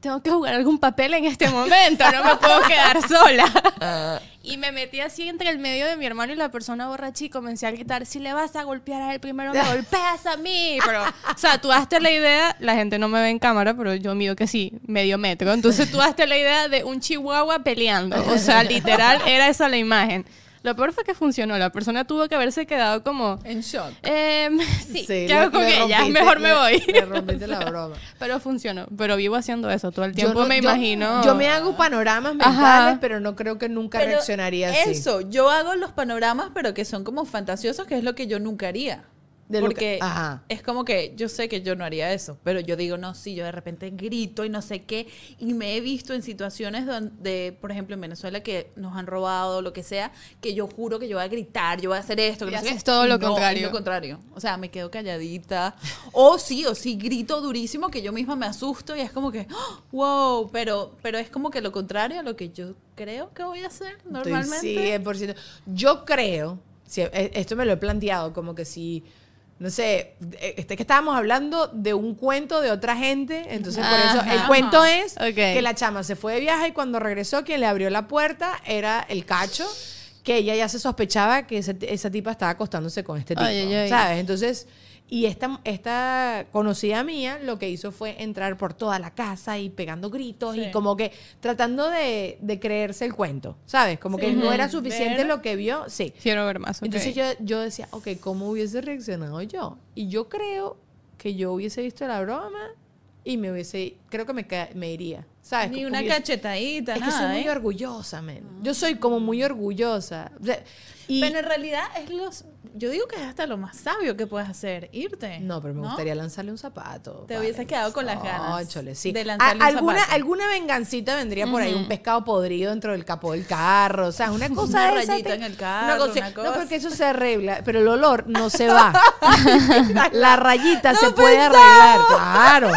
tengo que jugar algún papel en este momento, no me puedo quedar sola. y me metí así entre el medio de mi hermano y la persona borracha y comencé a gritar, si le vas a golpear a él primero, me golpeas a mí. Pero, o sea, tú hazte la idea, la gente no me ve en cámara, pero yo mido que sí, medio metro. Entonces tú hazte la idea de un chihuahua peleando. O sea, literal, era esa la imagen. Lo peor fue que funcionó. La persona tuvo que haberse quedado como... En shock. Em, sí, ¿qué le- hago con ella? Mejor me voy. Le rompiste la broma. Pero funcionó. Pero vivo haciendo eso todo el tiempo, no- me yo- imagino. Yo me hago panoramas Ajá. mentales, pero no creo que nunca Pero reaccionaría así. Eso, yo hago los panoramas, pero que son como fantasiosos, que es lo que yo nunca haría. De lo que- Porque ajá. es como que yo sé que yo no haría eso, pero yo digo, no, sí, yo de repente grito y no sé qué. Y me he visto en situaciones donde, por ejemplo, en Venezuela, que nos han robado, lo que sea, que yo juro que yo voy a gritar, yo voy a hacer esto. Que Y no sé haces qué, todo lo no, contrario. lo contrario. O sea, me quedo calladita. O sí, o sí, grito durísimo que yo misma me asusto y es como que, ¡oh! wow, pero, pero es como que lo contrario a lo que yo creo que voy a hacer normalmente. 100%. Yo creo, eh, esto me lo he planteado, como que si, no sé, este que estábamos hablando de un cuento de otra gente, entonces por eso el cuento es que la chama se fue de viaje y cuando regresó quien le abrió la puerta era el cacho, que ella ya se sospechaba que esa, esa tipa estaba acostándose con este tipo, ay, ay. ¿sabes? Entonces... Y esta, esta conocida mía lo que hizo fue entrar por toda la casa y pegando gritos y Sí. como que tratando de, de creerse el cuento, ¿sabes? Como que no era suficiente Ver. lo que vio, sí. Quiero ver más. Entonces yo, yo decía, ok, ¿cómo hubiese reaccionado yo? Y yo creo que yo hubiese visto la broma y me hubiese, creo que me, me iría, ¿sabes? Ni una hubiese- cachetadita, Es que soy nada. muy ¿eh? orgullosa, men. Yo soy como muy orgullosa. O sea, y, Pero en realidad es los. Yo digo que es hasta lo más sabio que puedes hacer, irte. no, pero me gustaría lanzarle un zapato. Te hubiese quedado con las ganas Cónchale, sí. de lanzarle un alguna, zapato. alguna vengancita vendría por ahí, un pescado podrido dentro del capó del carro. O sea, una cosa Una rayita te- en el carro, cosa- una No, porque eso se arregla, pero el olor no se va. La rayita se puede arreglar, claro.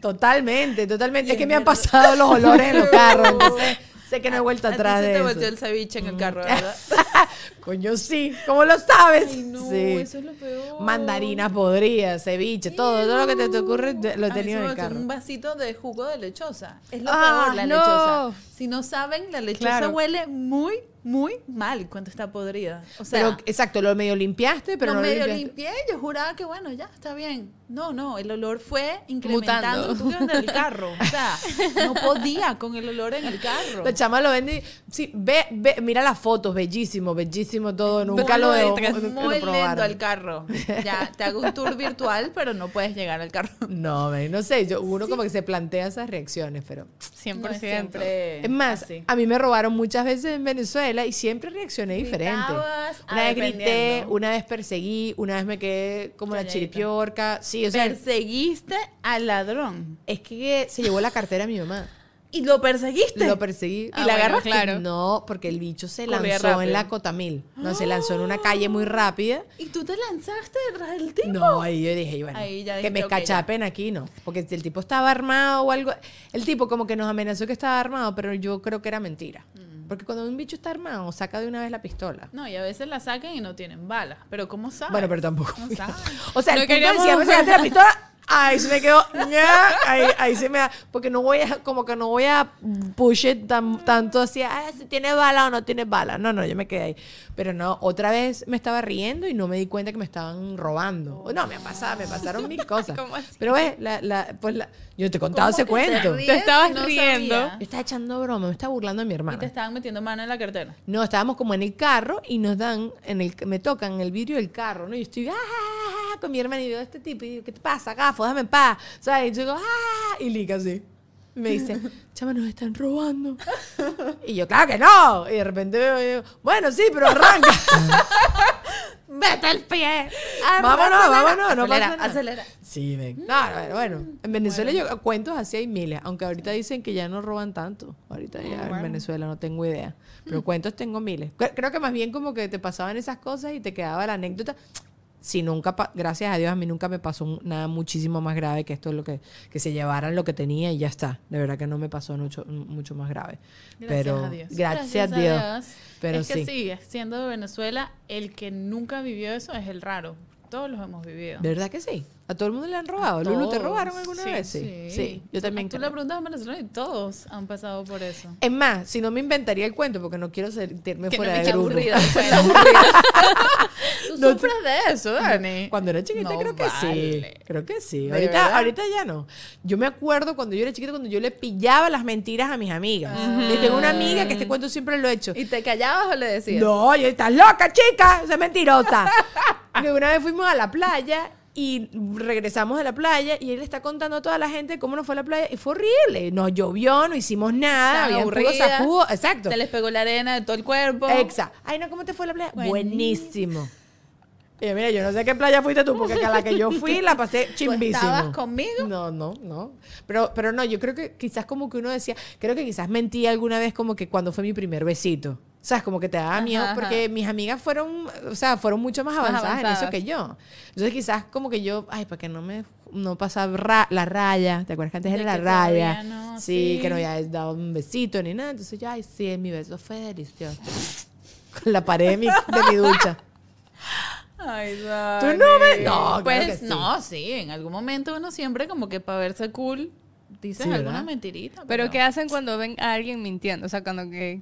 Totalmente, totalmente. Es que me han pasado los olores en los carros, entonces sé que no he vuelto A ti atrás se de te eso. volteó el ceviche en el carro, ¿verdad? Coño, sí. ¿Cómo lo sabes? Ay, no, Sí. eso es lo peor. Mandarinas podridas, ceviche, todo, todo lo que te, te ocurre lo he tenido en el carro. un vasito de jugo de lechosa. Es lo Ah, peor, la no. lechosa. Si no saben, la lechosa Claro. huele muy, muy mal cuando está podrida. O sea, pero exacto, lo medio limpiaste, pero lo no lo medio limpiaste. limpié, yo juraba que bueno, ya está bien. No, no, el olor fue incrementando tú vendes el carro. O sea, no podía con el olor en el carro. La chama lo vende. y- Sí, ve, ve, mira las fotos, bellísimo, bellísimo todo. Nunca lo lindo, Muy lindo el carro. Ya, te hago un tour virtual, pero no puedes llegar al carro. No, men, no sé, yo, uno como que se plantea esas reacciones, pero... 100%. No es siempre Es más, así. a mí me robaron muchas veces en Venezuela y siempre reaccioné diferente. Una vez grité, una vez perseguí, una vez me quedé como la chiripiorca. Sí, o sea, Perseguiste al ladrón. es que se llevó la cartera a mi mamá. Y lo perseguiste. Lo perseguí. Ah, ¿Y la bueno, agarraste? claro. No, porque el bicho se Corría lanzó rápido. en la Cotamil. No, se lanzó en una calle muy rápida. ¿Y tú te lanzaste detrás del tipo? No, ahí yo dije, bueno, Ahí ya que me ok, escachapen aquí, no. Porque si el tipo estaba armado o algo. El tipo como que nos amenazó que estaba armado, pero yo creo que era mentira. Mm. Porque cuando un bicho está armado, saca de una vez la pistola. No, y a veces la sacan y no tienen balas. Pero ¿cómo sabes? Bueno, pero tampoco. No sabes. O sea, No el punto queríamos- decía, me sacaste la pistola. Ahí se me quedó. Ahí, ahí se me da. Porque no voy a, como que no voy a push it tan, tanto así, ah, si tiene bala o no tiene bala. No, no, yo me quedé ahí. Pero no, otra vez me estaba riendo y no me di cuenta que me estaban robando. No, me ha pasado, me pasaron mil cosas. ¿Cómo así? Pero ves, la, la, pues la, yo te he contado ¿Cómo ese cuento. ríes Te estabas y no riendo. sabías? Me estaba echando broma, me estaba burlando de mi Y hermana. te estaban metiendo mano en la cartera. No, estábamos como en el carro y nos dan, en el, me tocan el vidrio del carro, ¿no? Y yo estoy, ¡ah! con mi hermana y veo a este tipo y digo, ¿qué te pasa, gafo? Déjame en paz. ¿Sabes? Y yo digo, ¡ah! Y Lica así. Me dice, chama, nos están robando. Y yo, claro que no. Y de repente veo bueno, sí, pero arranca. ¡Vete el pie! vámonos, Acelera, vámonos, no acelera, pasa nada. Acelera. Sí, ven. No, bueno, bueno. En Venezuela yo cuentos así hay miles, aunque ahorita dicen que ya no roban tanto. Ahorita ya en Venezuela no tengo idea. Pero cuentos tengo miles. Cre- Creo que más bien como que te pasaban esas cosas y te quedaba la anécdota. Si nunca, gracias a Dios, a mí nunca me pasó nada muchísimo más grave que esto, lo que, que se llevaran lo que tenía y ya está. De verdad que no me pasó mucho, mucho más grave. Gracias Pero, a Dios. Gracias, a Dios. Pero es que sí. sí, siendo de Venezuela, el que nunca vivió eso es el raro. Todos los hemos vivido. ¿De verdad que sí? ¿A todo el mundo le han robado? ¿Lulu, te robaron alguna Sí, vez? Sí. Sí, yo también Tú creo. le preguntas a un venezolano y todos han pasado por eso. Es más, si no me inventaría el cuento porque no quiero sentirme Que no fuera me de grupo. aburrida. Tú No, sufres de eso, Dani. Cuando era chiquita No creo que sí. Creo que sí. ¿De Ahorita, ahorita ya no. Yo me acuerdo cuando yo era chiquita, cuando yo le pillaba las mentiras a mis amigas. Y tengo una amiga que este cuento siempre lo he hecho. ¿Y te callabas o le decías? No, yo estás loca, chica, es mentirosa. una vez fuimos a la playa y regresamos de la playa y él está contando a toda la gente cómo nos fue a la playa y fue horrible. No llovió, no hicimos nada, había puro aburridas, sacudo. Exacto. Se les pegó la arena de todo el cuerpo. Exacto. Ay, no, ¿cómo te fue la playa? Buenísimo. Buenísimo. Y yo, mira, yo no sé qué playa fuiste tú, porque a la que yo fui la pasé ¿Tú chimbísimo. estabas conmigo? No, no, no. Pero, pero no, yo creo que quizás como que uno decía, creo que quizás mentí alguna vez como que cuando fue mi primer besito. O sea, como que te daba Ajá, miedo ajá. porque mis amigas fueron, o sea, fueron mucho más avanzadas, en eso avanzadas. que yo. Entonces quizás como que yo, ay, para que no me no pasa ra- la raya, ¿te acuerdas que antes De era la que todavía raya? no, sí, sí. que no había dado un besito ni nada. Entonces yo, ay, sí, mi beso fue delicioso. Con la pared de mi, de mi ducha. Ay, ¿Tú Dani. no ves? No, claro Pues que sí. no, sí. En algún momento uno siempre como que para verse cool dices Sí, alguna mentirita. Pero ¿qué hacen cuando ven a alguien mintiendo? O sea, cuando que...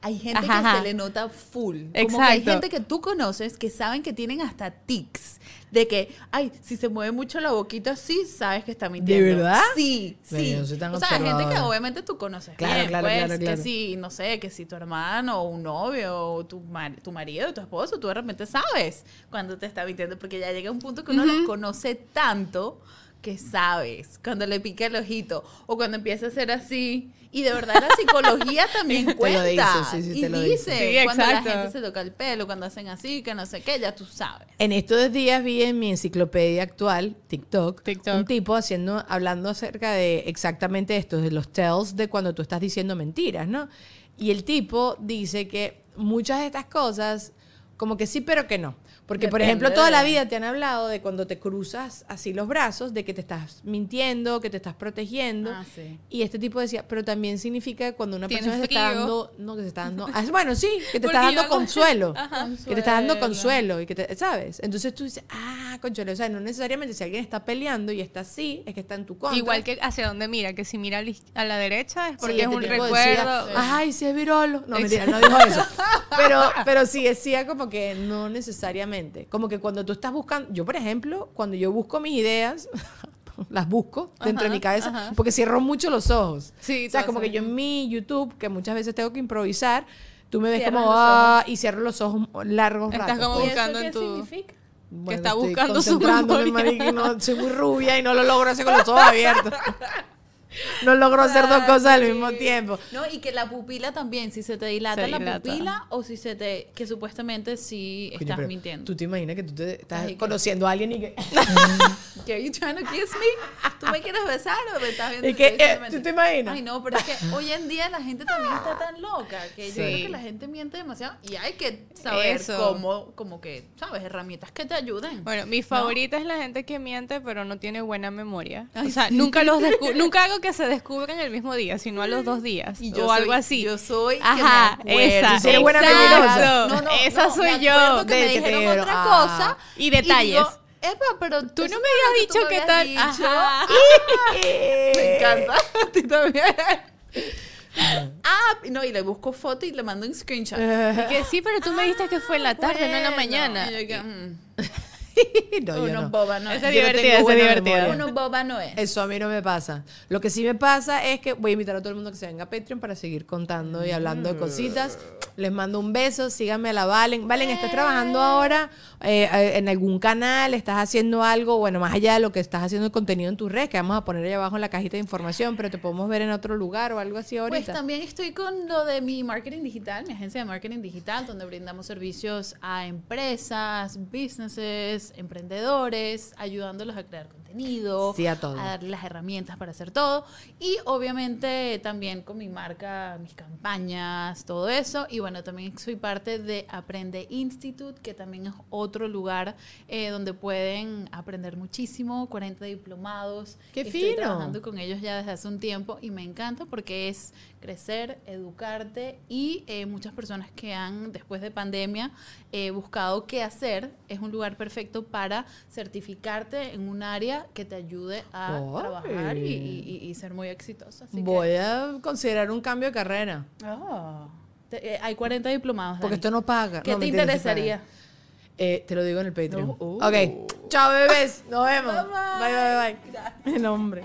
Hay gente Ajá, que ajá. se le nota full. Como que hay Exacto. gente que tú conoces que saben que tienen hasta tics. De que, ay, si se mueve mucho la boquita así, sabes que está mintiendo. verdad? Sí, sí. yo soy tan o sea, gente que obviamente tú conoces Claro, bien, claro, pues, claro, claro. Que si, no sé, que si tu hermano o un novio o tu, mar- tu marido o tu esposo, tú de repente sabes cuando te está mintiendo. Porque ya llega un punto que uno los conoce tanto que sabes cuando le pica el ojito o cuando empieza a hacer así. Y de verdad la psicología también Te lo cuenta. dice, sí, sí, y te lo dice, dice. Sí, cuando la gente se toca el pelo, cuando hacen así, que no sé qué, ya tú sabes. En estos días vi en mi enciclopedia actual, TikTok, TikTok. un tipo haciendo, hablando acerca de exactamente esto, de los tells de cuando tú estás diciendo mentiras, ¿no? Y el tipo dice que muchas de estas cosas, como que sí, pero que no. Porque, por ejemplo, toda la vida te han hablado de cuando te cruzas así los brazos, de que te estás mintiendo, que te estás protegiendo. Ah, sí. Y este tipo decía, pero también significa cuando una persona te está dando, no, que te está dando, ah, bueno, sí, que te está dando hago- consuelo, Ajá. que te está dando Consuelo. y que te, ¿sabes? Entonces tú dices, ah, consuelo, o sea, no necesariamente si alguien está peleando y está así, es que está en tu contra. Igual que hacia dónde mira, que si mira a la derecha es Sí, porque es un recuerdo. decía, Ay, sí es virolo. No, mentira, no dijo eso. Pero, pero sí decía como que no necesariamente. Como que cuando tú estás buscando, yo por ejemplo, cuando yo busco mis ideas, las busco dentro de mi cabeza, ajá. porque cierro mucho los ojos. Sí, o sea, como que yo en mi YouTube, que muchas veces tengo que improvisar, tú me ves Cierras como, ah, y cierro los ojos largos Estás ratos. como ¿Y pues. buscando qué en tu- significa? Bueno, está estoy buscando su memoria. marica, y no, soy muy rubia y no lo logro hacer con los ojos abiertos. No logro hacer dos cosas al mismo tiempo. No, y que la pupila también, si se te dilata Se la dilata. pupila o si se te, que supuestamente sí Coño, estás mintiendo. ¿Tú te imaginas que tú te estás Ay, que- conociendo a alguien y que... ¿Que are you trying to kiss me? ¿Tú me quieres besar o me estás viendo? Y que, eh, ¿tú te imaginas? Ay, no, pero es que hoy en día la gente también está tan loca que yo Sí. creo que la gente miente demasiado y hay que saber Eso. cómo, como que, ¿sabes? Herramientas que te ayuden. Bueno, mi favorita es la gente que miente pero no tiene buena memoria. Ay, o sea, sí. nunca los nunca hago que se descubran el mismo día, sino a los dos días Y o yo soy- algo así. yo soy que me Ajá, esa. Eres buena. No, no, esa no, soy me yo. que me te otra ah. cosa Y detalles. digo, Epa, pero Tú no me habías dicho qué tal. dicho. Ajá. Me encanta. A ti también. ah, no, y le busco foto y le mando un screenshot. Y que sí, pero tú me dijiste que fue en la tarde, no en la mañana. y yo que, mm, no, uno no. boba no Esa es. Divertida, esa buena divertida. memoria. Uno boba no es. Eso a mí no me pasa. Lo que sí me pasa es que voy a invitar a todo el mundo que se venga a Patreon para seguir contando y hablando de cositas. Les mando un beso, síganme a la Valen. Valen, ¿estás trabajando ahora eh, eh, en algún canal? ¿Estás haciendo algo? Bueno, más allá de lo que estás haciendo el contenido en tus redes, que vamos a poner ahí abajo en la cajita de información, pero te podemos ver en otro lugar o algo así Pues ahorita. también estoy con lo de mi marketing digital, mi agencia de marketing digital, donde brindamos servicios a empresas, businesses, emprendedores, ayudándolos a crear contenido contenido, Sí, a todo. darle las herramientas para hacer todo. Y obviamente también con mi marca, mis campañas, todo eso. Y bueno, también soy parte de Aprende Institute, que también es otro lugar eh, donde pueden aprender muchísimo, 40 diplomados. ¡Qué Estoy fino! trabajando con ellos ya desde hace un tiempo y me encanta porque es crecer, educarte y eh, muchas personas que han, después de pandemia, eh, buscado qué hacer, es un lugar perfecto para certificarte en un área que te ayude a trabajar y, y- y- y ser muy. Así que- Voy a considerar un cambio de carrera. Ah. Te- eh, hay 40 diplomados. Porque Dani. esto no paga. ¿Qué No, te interesaría? Eh, te lo digo en el Patreon. No, uh. Ok. Chao, bebés. Nos vemos. Bye, bye, bye. bye. El hombre.